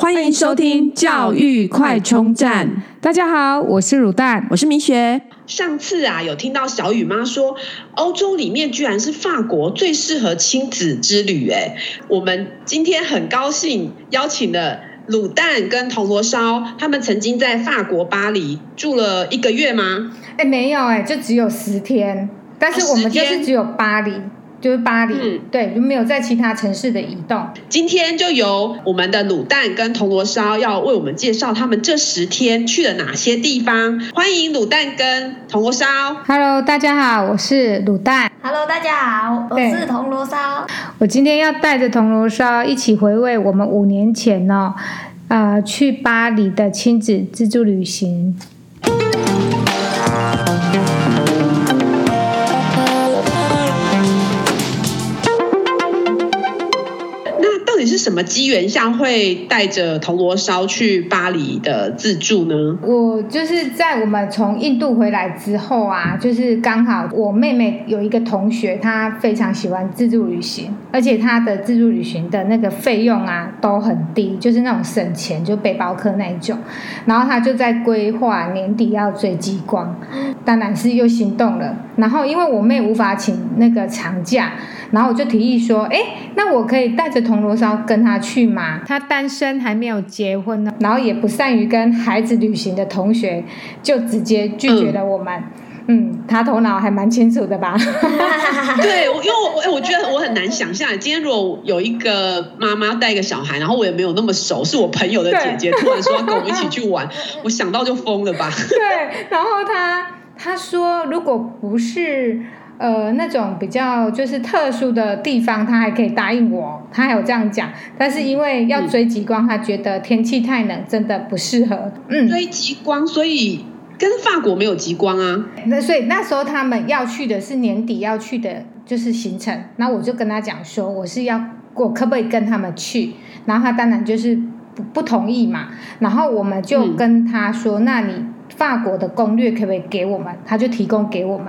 欢迎收听教育快充站。大家好，我是卤蛋，我是明雪。上次啊，有听到小雨妈说，欧洲里面居然是法国最适合亲子之旅。哎，我们今天很高兴邀请了卤蛋跟铜锣烧，他们曾经在法国巴黎住了一个月吗？哎，没有哎，就只有十天。但是我们就是只有巴黎。就是巴黎，嗯、对，就没有在其他城市的移动。今天就由我们的卤蛋跟铜锣烧要为我们介绍他们这十天去了哪些地方。欢迎卤蛋跟铜锣烧。Hello，大家好，我是卤蛋。Hello，大家好，我是铜锣烧。我今天要带着铜锣烧一起回味我们五年前呢、哦，呃，去巴黎的亲子自助旅行。你是什么机缘下会带着铜锣烧去巴黎的自助呢？我就是在我们从印度回来之后啊，就是刚好我妹妹有一个同学，她非常喜欢自助旅行，而且她的自助旅行的那个费用啊都很低，就是那种省钱就背包客那一种。然后她就在规划年底要追极光，当然是又心动了。然后因为我妹无法请那个长假。然后我就提议说，哎，那我可以带着铜锣烧跟他去吗？他单身还没有结婚呢，然后也不善于跟孩子旅行的同学，就直接拒绝了我们。嗯，嗯，他头脑还蛮清楚的吧？对，因为我我我觉得我很难想象，今天如果有一个妈妈带一个小孩，然后我也没有那么熟，是我朋友的姐姐突然说要跟我们一起去玩，我想到就疯了吧？对，然后他他说如果不是。呃，那种比较就是特殊的地方，他还可以答应我，他还有这样讲。但是因为要追极光，他觉得天气太冷，真的不适合。嗯，追极光，所以跟法国没有极光啊。那所以那时候他们要去的是年底要去的，就是行程。那我就跟他讲说，我是要我可不可以跟他们去？然后他当然就是不不同意嘛。然后我们就跟他说，嗯、那你法国的攻略可不可以给我们？他就提供给我们。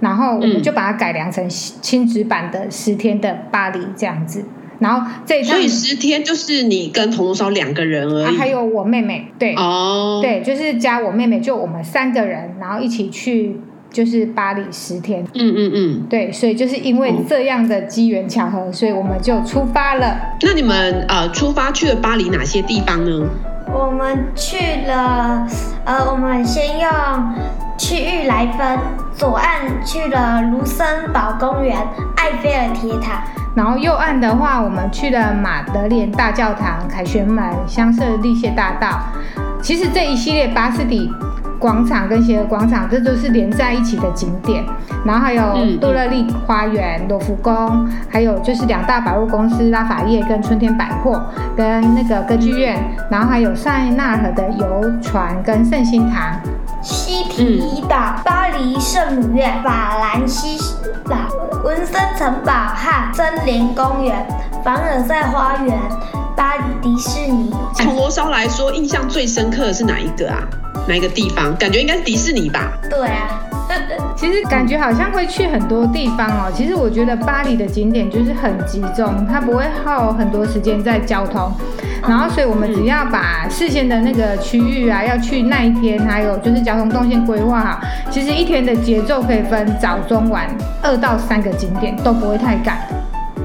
然后我们就把它改良成亲子版的十天的巴黎这样子，然后这一趟，所以十天就是你跟铜锣烧两个人而已，啊，还有我妹妹，对，哦，对，就是加我妹妹，就我们三个人，然后一起去就是巴黎十天，嗯嗯嗯，对，所以就是因为这样的机缘巧合，所以我们就出发了。那你们呃出发去了巴黎哪些地方呢？我们去了，呃，我们先用区域来分，左岸去了卢森堡公园、埃菲尔铁塔，然后右岸的话，我们去了马德莲大教堂、凯旋门、香榭丽榭大道。其实这一系列巴士底广场跟协和广场，这都是连在一起的景点。然后还有杜乐丽花园、罗浮宫，还有就是两大百货公司拉法叶跟春天百货，跟那个歌剧院。然后还有塞纳河的游船跟圣心堂。西堤岛、巴黎圣母院、法兰西斯岛、文森城堡和森林公园、凡尔赛花园、巴黎迪士尼。从罗烧来说，印象最深刻的是哪一个啊？哪一个地方？感觉应该是迪士尼吧？对啊。其实感觉好像会去很多地方哦。其实我觉得巴黎的景点就是很集中，它不会耗很多时间在交通。然后，所以我们只要把事先的那个区域啊，要去那一天，还有就是交通动线规划好，其实一天的节奏可以分早、中、晚二到三个景点，都不会太赶，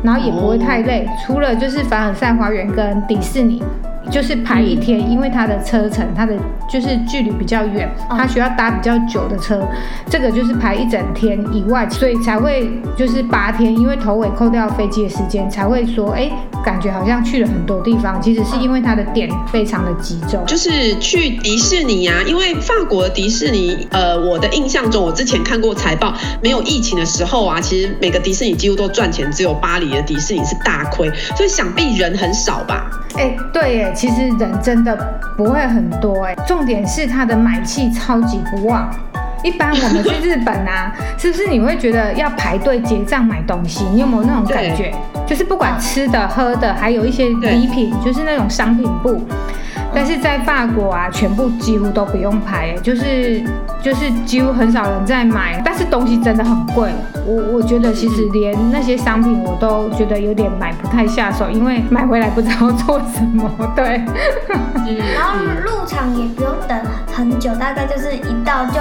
然后也不会太累。除了就是凡尔赛花园跟迪士尼。就是排一天，因为它的车程，它的就是距离比较远，它需要搭比较久的车，这个就是排一整天以外，所以才会就是八天，因为头尾扣掉飞机的时间，才会说，哎，感觉好像去了很多地方，其实是因为它的点非常的集中。就是去迪士尼啊，因为法国的迪士尼，呃，我的印象中，我之前看过财报，没有疫情的时候啊，其实每个迪士尼几乎都赚钱，只有巴黎的迪士尼是大亏，所以想必人很少吧？哎，对耶。其实人真的不会很多哎，重点是他的买气超级不旺。一般我们去日本啊，是不是你会觉得要排队结账买东西？你有没有那种感觉？就是不管吃的、喝的，还有一些礼品，就是那种商品部，但是在法国啊，全部几乎都不用排，就是就是几乎很少人在买，但是东西真的很贵。我我觉得其实连那些商品我都觉得有点买不太下手，因为买回来不知道做什么。对，然后入场也不用等很久，大概就是一到就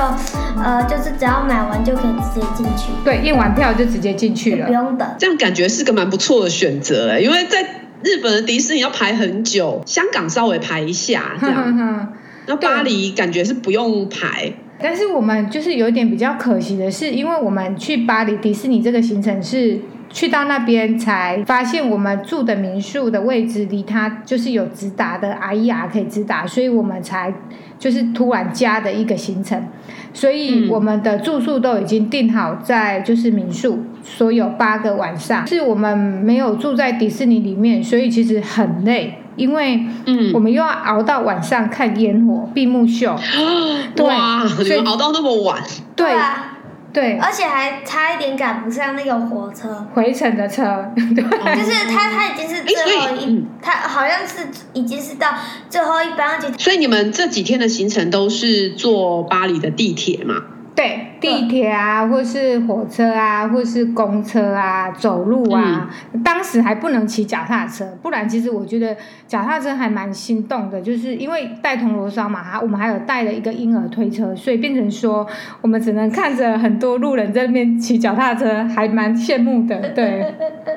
呃就是只要买完就可以直接进去。对，验完票就直接进去了，不用等。这样感觉是个蛮不错的选择哎，因为在日本的迪士尼要排很久，香港稍微排一下 这样，那巴黎感觉是不用排。但是我们就是有一点比较可惜的是，因为我们去巴黎迪士尼这个行程是去到那边才发现，我们住的民宿的位置离它就是有直达的 AIR 可以直达，所以我们才就是突然加的一个行程。所以我们的住宿都已经定好在就是民宿，所有八个晚上。是我们没有住在迪士尼里面，所以其实很累。因为，嗯，我们又要熬到晚上看烟火闭幕秀，对，所以熬到那么晚，对啊，对，而且还差一点赶不上那个火车。回程的车，对，就是他他已经是最后一，他好像是已经是到最后一班，所以你们这几天的行程都是坐巴黎的地铁吗？对，地铁啊，或是火车啊，或是公车啊，走路啊。嗯、当时还不能骑脚踏车，不然其实我觉得脚踏车还蛮心动的，就是因为带铜锣烧嘛，哈，我们还有带了一个婴儿推车，所以变成说我们只能看着很多路人在那边骑脚踏车，还蛮羡慕的。对，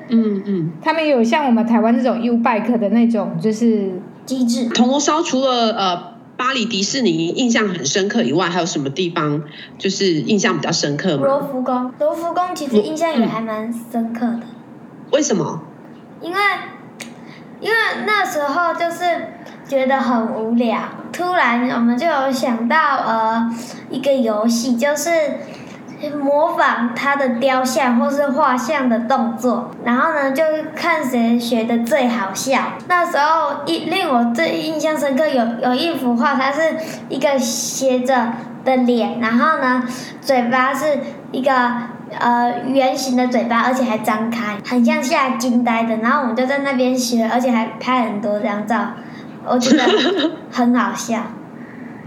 嗯嗯，他们有像我们台湾这种 U bike 的那种，就是机制。铜锣烧除了呃。巴黎迪士尼印象很深刻以外，还有什么地方就是印象比较深刻吗？罗浮宫，罗浮宫其实印象也还蛮深刻的。为什么？因为因为那时候就是觉得很无聊，突然我们就有想到呃一个游戏，就是。模仿他的雕像或是画像的动作，然后呢，就看谁学的最好笑。那时候一令我最印象深刻有有一幅画，它是一个斜着的脸，然后呢，嘴巴是一个呃圆形的嘴巴，而且还张开，很像吓惊呆的。然后我们就在那边学，而且还拍很多张照，我觉得很好笑。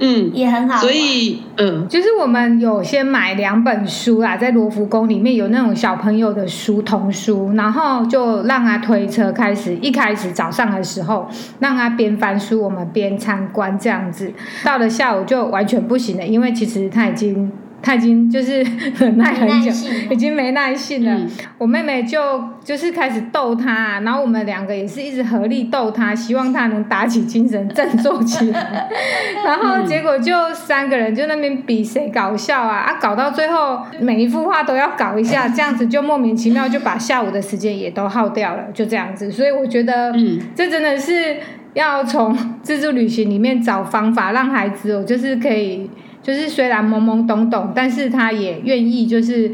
嗯，也很好。所以，嗯，就是我们有先买两本书啦，在罗浮宫里面有那种小朋友的书童书，然后就让他推车开始。一开始早上的时候，让他边翻书，我们边参观这样子。到了下午就完全不行了，因为其实他已经。他已经就是 忍耐很久，已经没耐性了。嗯、我妹妹就就是开始逗他，然后我们两个也是一直合力逗他，希望他能打起精神，振作起来。然后结果就三个人就那边比谁搞笑啊啊！搞到最后每一幅画都要搞一下，这样子就莫名其妙就把下午的时间也都耗掉了，就这样子。所以我觉得，嗯，这真的是要从自助旅行里面找方法，让孩子哦，就是可以。就是虽然懵懵懂懂，但是他也愿意，就是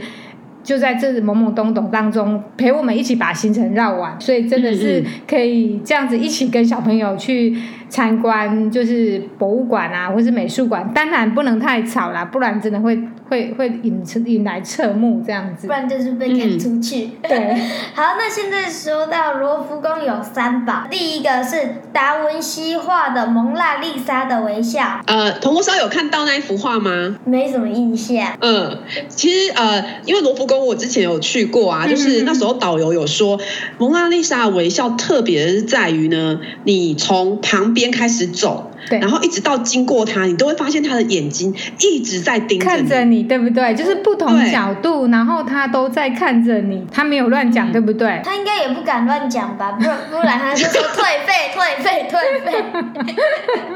就在这懵懵懂懂当中陪我们一起把行程绕完，所以真的是可以这样子一起跟小朋友去。参观就是博物馆啊，或是美术馆，当然不能太吵啦，不然真的会会会引引来侧目这样子，不然就是被赶出去。嗯、对，好，那现在说到罗浮宫有三宝，第一个是达文西画的蒙娜丽莎的微笑。呃，铜锣烧有看到那一幅画吗？没什么印象。嗯，其实呃，因为罗浮宫我之前有去过啊，就是那时候导游有说，蒙娜丽莎的微笑特别是在于呢，你从旁边。边开始走，对，然后一直到经过他，你都会发现他的眼睛一直在盯着看着你，对不对？就是不同角度，然后他都在看着你，他没有乱讲，对不对？他应该也不敢乱讲吧？不不然他就说退费、退费、退费。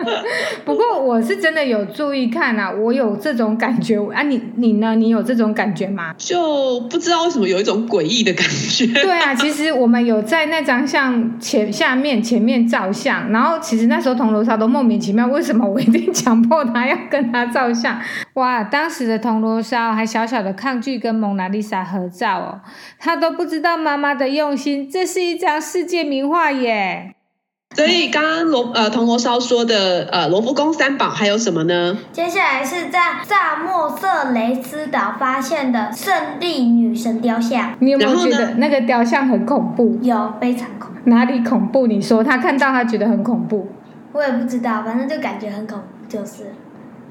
不过我是真的有注意看啊，我有这种感觉啊。你你呢？你有这种感觉吗？就不知道为什么有一种诡异的感觉。对啊，其实我们有在那张相前下面前面照相，然后其实那。那时候铜锣烧都莫名其妙，为什么我一定强迫他要跟他照相？哇，当时的铜锣烧还小小的抗拒跟蒙娜丽莎合照哦，他都不知道妈妈的用心，这是一张世界名画耶。所以刚刚罗呃铜锣烧说的呃罗浮宫三宝还有什么呢？接下来是在萨莫色雷斯岛发现的胜利女神雕像。你有没有觉得那个雕像很恐怖？有，非常恐怖。哪里恐怖？你说他看到他觉得很恐怖。我也不知道，反正就感觉很恐怖，就是。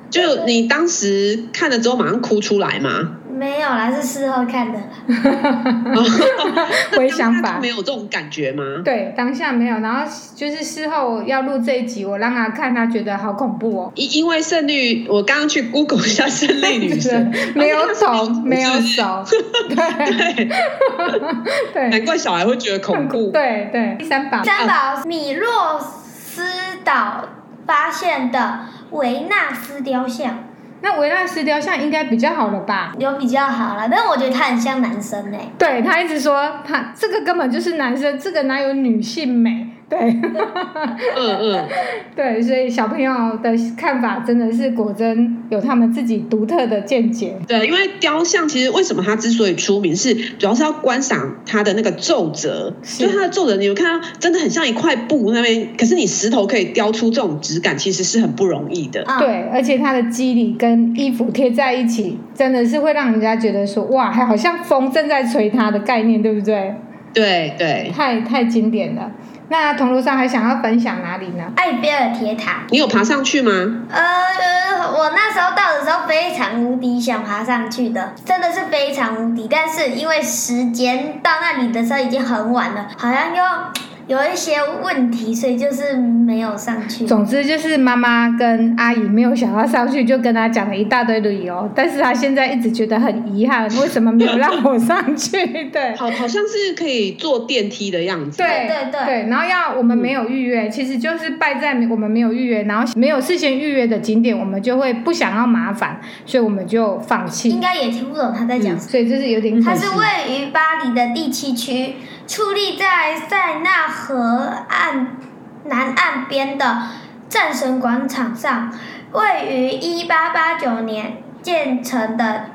就你当时看了之后马上哭出来吗？没有啦，是事后看的。回想法没有这种感觉吗？对，当下没有。然后就是事后要录这一集，我让他看，他觉得好恐怖哦。因因为胜率，我刚刚去 Google 一下胜利女神，没有走，没有手，对对，难怪小孩会觉得恐怖。对对，第三把，第三把米洛斯现的维纳斯雕像。那维纳斯雕像应该比较好了吧？有比较好了，但是我觉得他很像男生呢。对，他一直说他这个根本就是男生，这个哪有女性美？对，嗯嗯，对，所以小朋友的看法真的是果真有他们自己独特的见解。对，因为雕像其实为什么它之所以出名，是主要是要观赏它的那个皱褶，就它的皱褶，你有看到真的很像一块布那边，可是你石头可以雕出这种质感，其实是很不容易的。对，而且它的肌理跟衣服贴在一起，真的是会让人家觉得说哇，还好像风正在吹它的概念，对不对？对对，太太经典了。那铜锣山还想要分享哪里呢？艾菲尔铁塔，你有爬上去吗？呃，我那时候到的时候非常无敌想爬上去的，真的是非常无敌。但是因为时间到那里的时候已经很晚了，好像又。有一些问题，所以就是没有上去。总之就是妈妈跟阿姨没有想要上去，就跟她讲了一大堆理由。但是她现在一直觉得很遗憾，为什么没有让我上去？对，好，好像是可以坐电梯的样子。对对对对，然后要我们没有预约，其实就是败在我们没有预约，然后没有事先预约的景点，我们就会不想要麻烦，所以我们就放弃。应该也听不懂他在讲什么，所以就是有点。它是位于巴黎的第七区。矗立在塞纳河岸南岸边的战神广场上，位于一八八九年建成的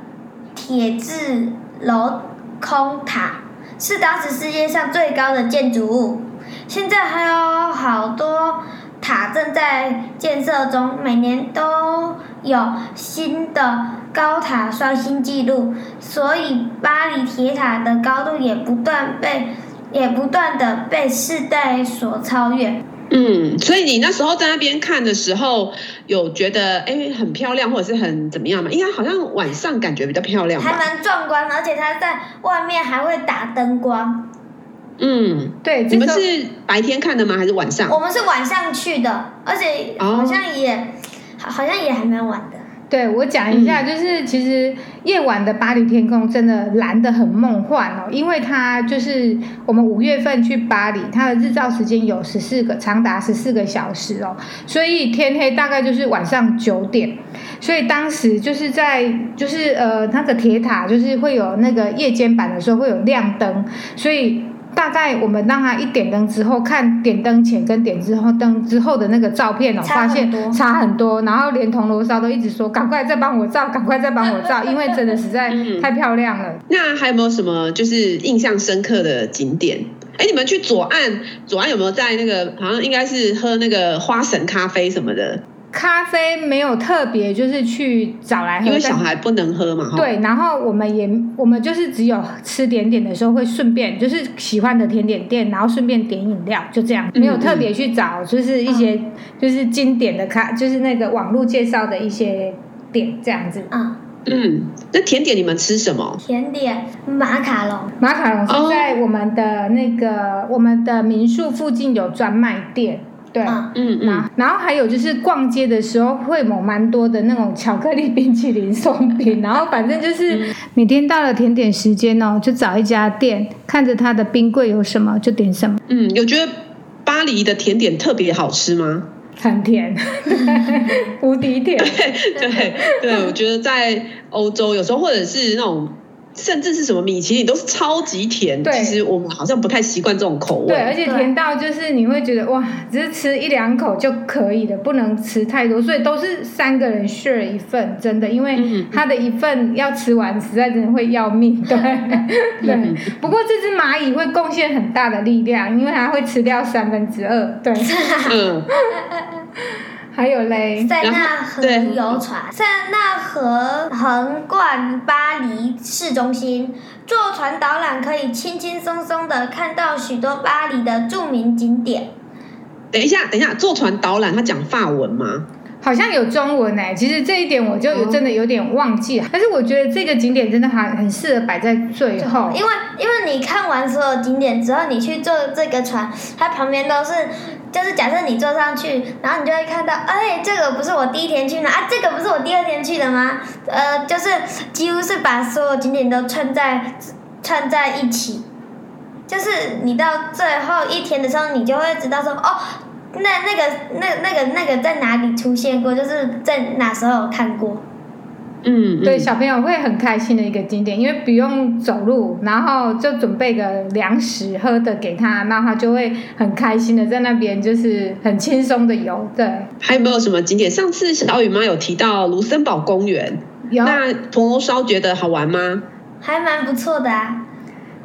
铁质镂空塔，是当时世界上最高的建筑物。现在还有好多塔正在建设中，每年都有新的高塔刷新纪录，所以巴黎铁塔的高度也不断被也不断的被世代所超越。嗯，所以你那时候在那边看的时候，有觉得哎很漂亮，或者是很怎么样吗？应该好像晚上感觉比较漂亮？还蛮壮观，而且它在外面还会打灯光。嗯，对，你们是白天看的吗？还是晚上？我们是晚上去的，而且好像也，哦、好像也还蛮晚的。对，我讲一下，就是其实夜晚的巴黎天空真的蓝得很梦幻哦，因为它就是我们五月份去巴黎，它的日照时间有十四个，长达十四个小时哦，所以天黑大概就是晚上九点，所以当时就是在就是呃那个铁塔就是会有那个夜间版的时候会有亮灯，所以。大概我们让他一点灯之后看点灯前跟点之后灯之后的那个照片哦，发现差很多，然后连铜锣烧都一直说赶快再帮我照，赶快再帮我照，因为 真的实在太漂亮了。嗯。那还有没有什么就是印象深刻的景点？哎，你们去左岸，左岸有没有在那个好像应该是喝那个花神咖啡什么的？咖啡没有特别，就是去找来喝，因为小孩不能喝嘛。对，然后我们也我们就是只有吃点点的时候会顺便，就是喜欢的甜点店，然后顺便点饮料，就这样，没有特别去找，就是一些就是经典的咖，就是那个网络介绍的一些点这样子。嗯嗯，那甜点你们吃什么？甜点马卡龙，马卡龙是在我们的那个、哦、我们的民宿附近有专卖店。对，嗯嗯，然然后还有就是逛街的时候会有蛮多的那种巧克力冰淇淋松饼，然后反正就是每天到了甜点时间哦，就找一家店，看着它的冰柜有什么就点什么。嗯，有觉得巴黎的甜点特别好吃吗？很甜，无敌甜。对对对，我觉得在欧洲有时候或者是那种。甚至是什么米其林都是超级甜，对，其实我们好像不太习惯这种口味。对，而且甜到就是你会觉得哇，只是吃一两口就可以了，不能吃太多，所以都是三个人 share 一份，真的，因为他的一份要吃完，实在真的会要命。对，对。不过这只蚂蚁会贡献很大的力量，因为它会吃掉三分之二。对。嗯还有嘞，塞纳河游船，塞纳河横贯巴黎市中心，坐船导览可以轻轻松松的看到许多巴黎的著名景点。等一下，等一下，坐船导览他讲法文吗？好像有中文哎、欸，其实这一点我就有真的有点忘记，但是我觉得这个景点真的还很适合摆在最后，因为因为你看完所有景点之后，你去坐这个船，它旁边都是，就是假设你坐上去，然后你就会看到，哎，这个不是我第一天去的啊，这个不是我第二天去的吗？呃，就是几乎是把所有景点都串在串在一起，就是你到最后一天的时候，你就会知道说，哦。那那个那那个那个在哪里出现过？就是在哪时候看过？嗯，对，小朋友会很开心的一个景点，因为不用走路，然后就准备个粮食喝的给他，那他就会很开心的在那边就是很轻松的游。对，还有没有什么景点？上次小雨妈有提到卢森堡公园，那铜锣烧觉得好玩吗？还蛮不错的啊。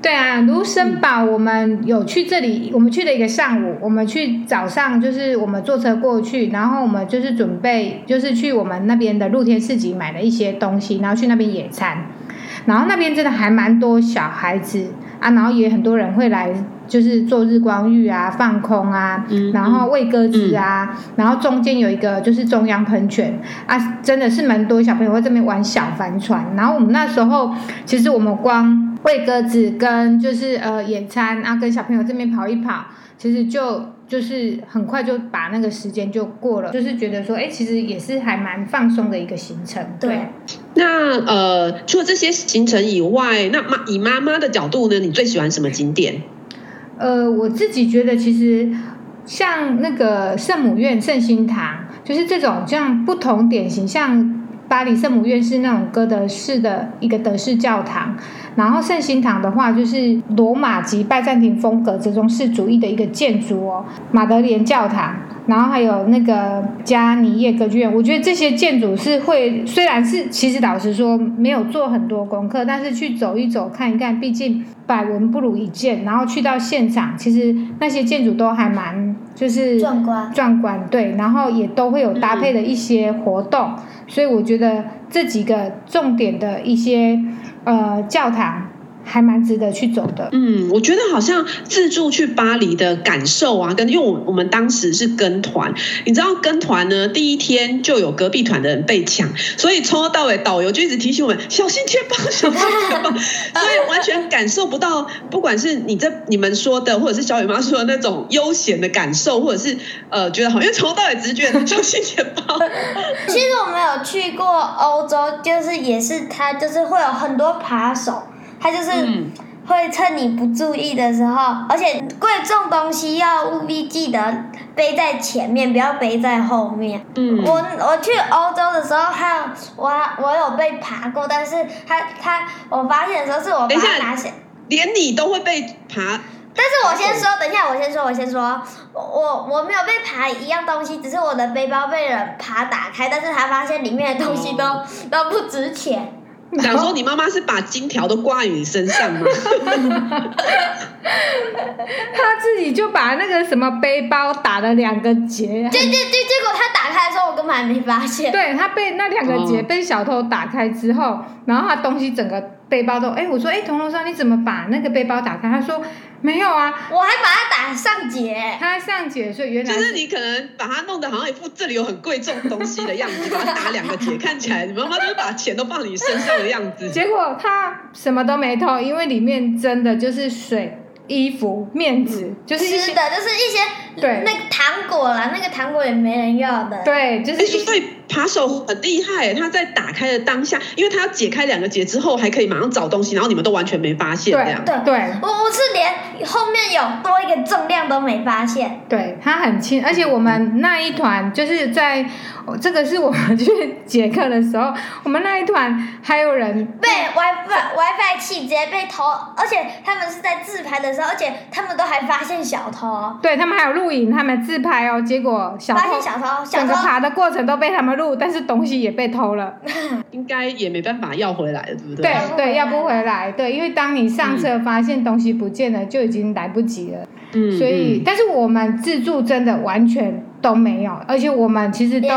对啊，卢森堡我们有去这里，我们去了一个上午。我们去早上就是我们坐车过去，然后我们就是准备就是去我们那边的露天市集买了一些东西，然后去那边野餐。然后那边真的还蛮多小孩子啊，然后也很多人会来，就是做日光浴啊、放空啊，然后喂鸽子啊，然后中间有一个就是中央喷泉啊，真的是蛮多小朋友会这边玩小帆船。然后我们那时候其实我们光。喂鸽子跟就是呃野餐啊，跟小朋友这边跑一跑，其实就就是很快就把那个时间就过了，就是觉得说，哎，其实也是还蛮放松的一个行程。对。对那呃，除了这些行程以外，那妈以妈妈的角度呢，你最喜欢什么景点？呃，我自己觉得其实像那个圣母院、圣心堂，就是这种像不同典型，像巴黎圣母院是那种哥德式的一个德式教堂。然后圣心堂的话，就是罗马及拜占庭风格折中式主义的一个建筑哦。马德莲教堂，然后还有那个加尼叶歌剧院，我觉得这些建筑是会，虽然是其实老实说没有做很多功课，但是去走一走看一看，毕竟百闻不如一见。然后去到现场，其实那些建筑都还蛮就是壮观壮观，对，然后也都会有搭配的一些活动，所以我觉得这几个重点的一些。呃，教堂还蛮值得去走的。嗯，我觉得好像自助去巴黎的感受啊，跟因为我我们当时是跟团，你知道跟团呢，第一天就有隔壁团的人被抢，所以从头到尾导游就一直提醒我们小心钱包，小心钱包，所以完全感受不到，不管是你这你们说的，或者是小雨妈说的那种悠闲的感受，或者是呃觉得好，因为从头到尾只是觉得小心钱包。其实我们有去过欧洲，就是也是它就是会有很多扒手。他就是会趁你不注意的时候，而且贵重东西要务必记得背在前面，不要背在后面。嗯，我我去欧洲的时候，还有我我有被爬过，但是他他我发现的时候是我把他拿下，连你都会被爬。但是我先说，等一下我先说，我先说，我我没有被爬一样东西，只是我的背包被人爬打开，但是他发现里面的东西都、哦、都不值钱。想说你妈妈是把金条都挂在你身上吗？他自己就把那个什么背包打了两个结。结结结，结果他打开的时候，我根本还没发现。对，他被那两个结被小偷打开之后，然后他东西整个背包都哎，我说哎，铜锣烧你怎么把那个背包打开？他说。没有啊，我还把它打上结，它上结，所以原来是就是你可能把它弄得好像一副这里有很贵重东西的样子，把它打两个结，看起来你妈妈就是把钱都放你身上的样子。结果他什么都没偷，因为里面真的就是水。衣服、面纸，就是吃的，就是一些对那个糖果啦，那个糖果也没人要的。对，就是所以扒手很厉害，他在打开的当下，因为他要解开两个结之后，还可以马上找东西，然后你们都完全没发现这样。对对，我我是连后面有多一个重量都没发现。对，他很轻，而且我们那一团就是在。这个是我们去捷克的时候，我们那一团还有人被 WiFi WiFi 器直接被偷，而且他们是在自拍的时候，而且他们都还发现小偷。对，他们还有录影，他们自拍哦，结果小偷发现小偷，整个爬的过程都被他们录，但是东西也被偷了，应该也没办法要回来了，对不对？对对，要不回来，对，因为当你上车发现东西不见了，嗯、就已经来不及了。嗯，所以，嗯、但是我们自助真的完全。都没有，而且我们其实都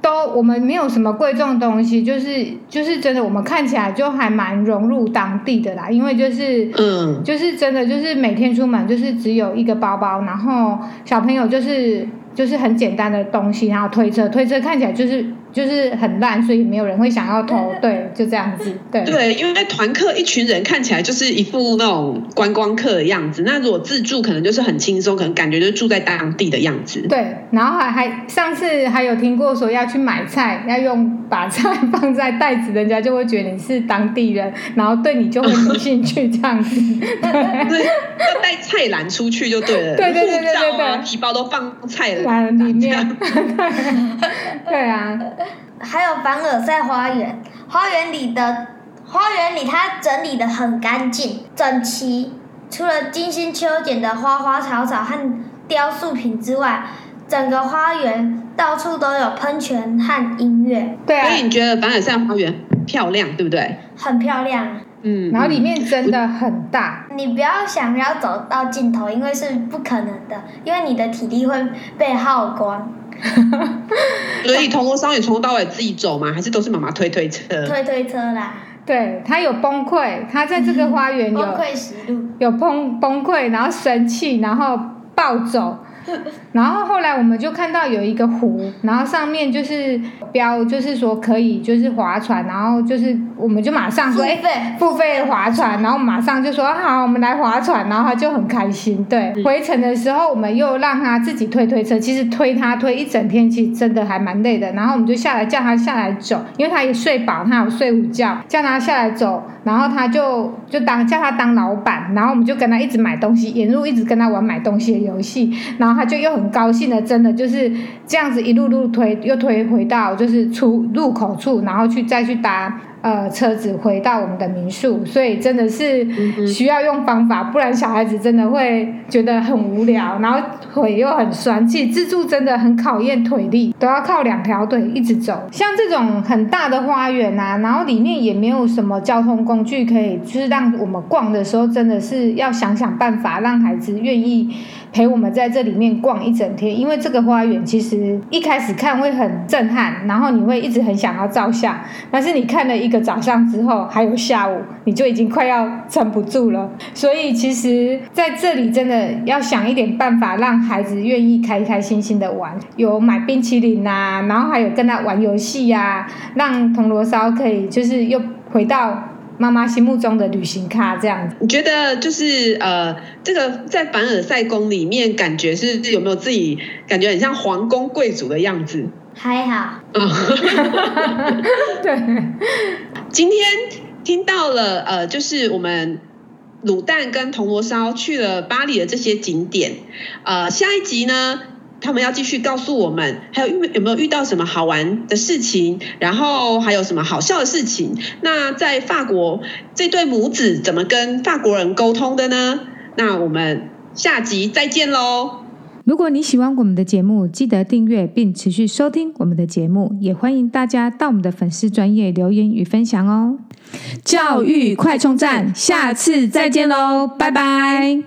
都我们没有什么贵重东西，就是就是真的，我们看起来就还蛮融入当地的啦。因为就是嗯，就是真的就是每天出门就是只有一个包包，然后小朋友就是就是很简单的东西，然后推车推车看起来就是。就是很烂，所以没有人会想要投，对，就这样子，对。对，因为团客一群人看起来就是一副那种观光客的样子，那如果自助可能就是很轻松，可能感觉就住在当地的样子。对，然后还还上次还有听过说要去买菜，要用把菜放在袋子，人家就会觉得你是当地人，然后对你就会没兴趣这样子。对，要带菜篮出去就对了。对对对对对皮包都放菜篮里面。对啊。还有凡尔赛花园，花园里的花园里，它整理得很干净、整齐。除了精心修剪的花花草草和雕塑品之外，整个花园到处都有喷泉和音乐。对啊，所以你觉得凡尔赛花园漂亮，对不对？很漂亮。嗯，然后里面真的很大。你不要想要走到尽头，因为是不可能的，因为你的体力会被耗光。所以铜锣烧也从头到尾自己走吗？还是都是妈妈推推车？推推车啦。对，他有崩溃，他在这个花园有有崩崩溃，然后生气，然后暴走。然后后来我们就看到有一个湖，然后上面就是标，就是说可以就是划船，然后就是我们就马上说哎，付费划船，然后马上就说好，我们来划船，然后他就很开心。对，回程的时候我们又让他自己推推车，其实推他推一整天，其实真的还蛮累的。然后我们就下来叫他下来走，因为他也睡饱，他有睡午觉，叫他下来走，然后他就就当叫他当老板，然后我们就跟他一直买东西，沿路一直跟他玩买东西的游戏，然后。他就又很高兴的，真的就是这样子一路路推，又推回到就是出入口处，然后去再去搭呃车子回到我们的民宿。所以真的是需要用方法，不然小孩子真的会觉得很无聊，然后腿又很酸。其实自助真的很考验腿力，都要靠两条腿一直走。像这种很大的花园啊，然后里面也没有什么交通工具可以，就是让我们逛的时候，真的是要想想办法，让孩子愿意。陪我们在这里面逛一整天，因为这个花园其实一开始看会很震撼，然后你会一直很想要照相，但是你看了一个早上之后，还有下午，你就已经快要撑不住了。所以其实在这里真的要想一点办法，让孩子愿意开开心心的玩，有买冰淇淋啊，然后还有跟他玩游戏呀，让铜锣烧可以就是又回到。妈妈心目中的旅行咖这样子，你觉得就是呃，这个在凡尔赛宫里面，感觉是有没有自己感觉很像皇宫贵族的样子？还好。对。今天听到了呃，就是我们卤蛋跟铜锣烧去了巴黎的这些景点，呃，下一集呢？他们要继续告诉我们，还有遇有没有遇到什么好玩的事情，然后还有什么好笑的事情？那在法国，这对母子怎么跟法国人沟通的呢？那我们下集再见喽！如果你喜欢我们的节目，记得订阅并持续收听我们的节目，也欢迎大家到我们的粉丝专业留言与分享哦。教育快充站，下次再见喽，拜拜。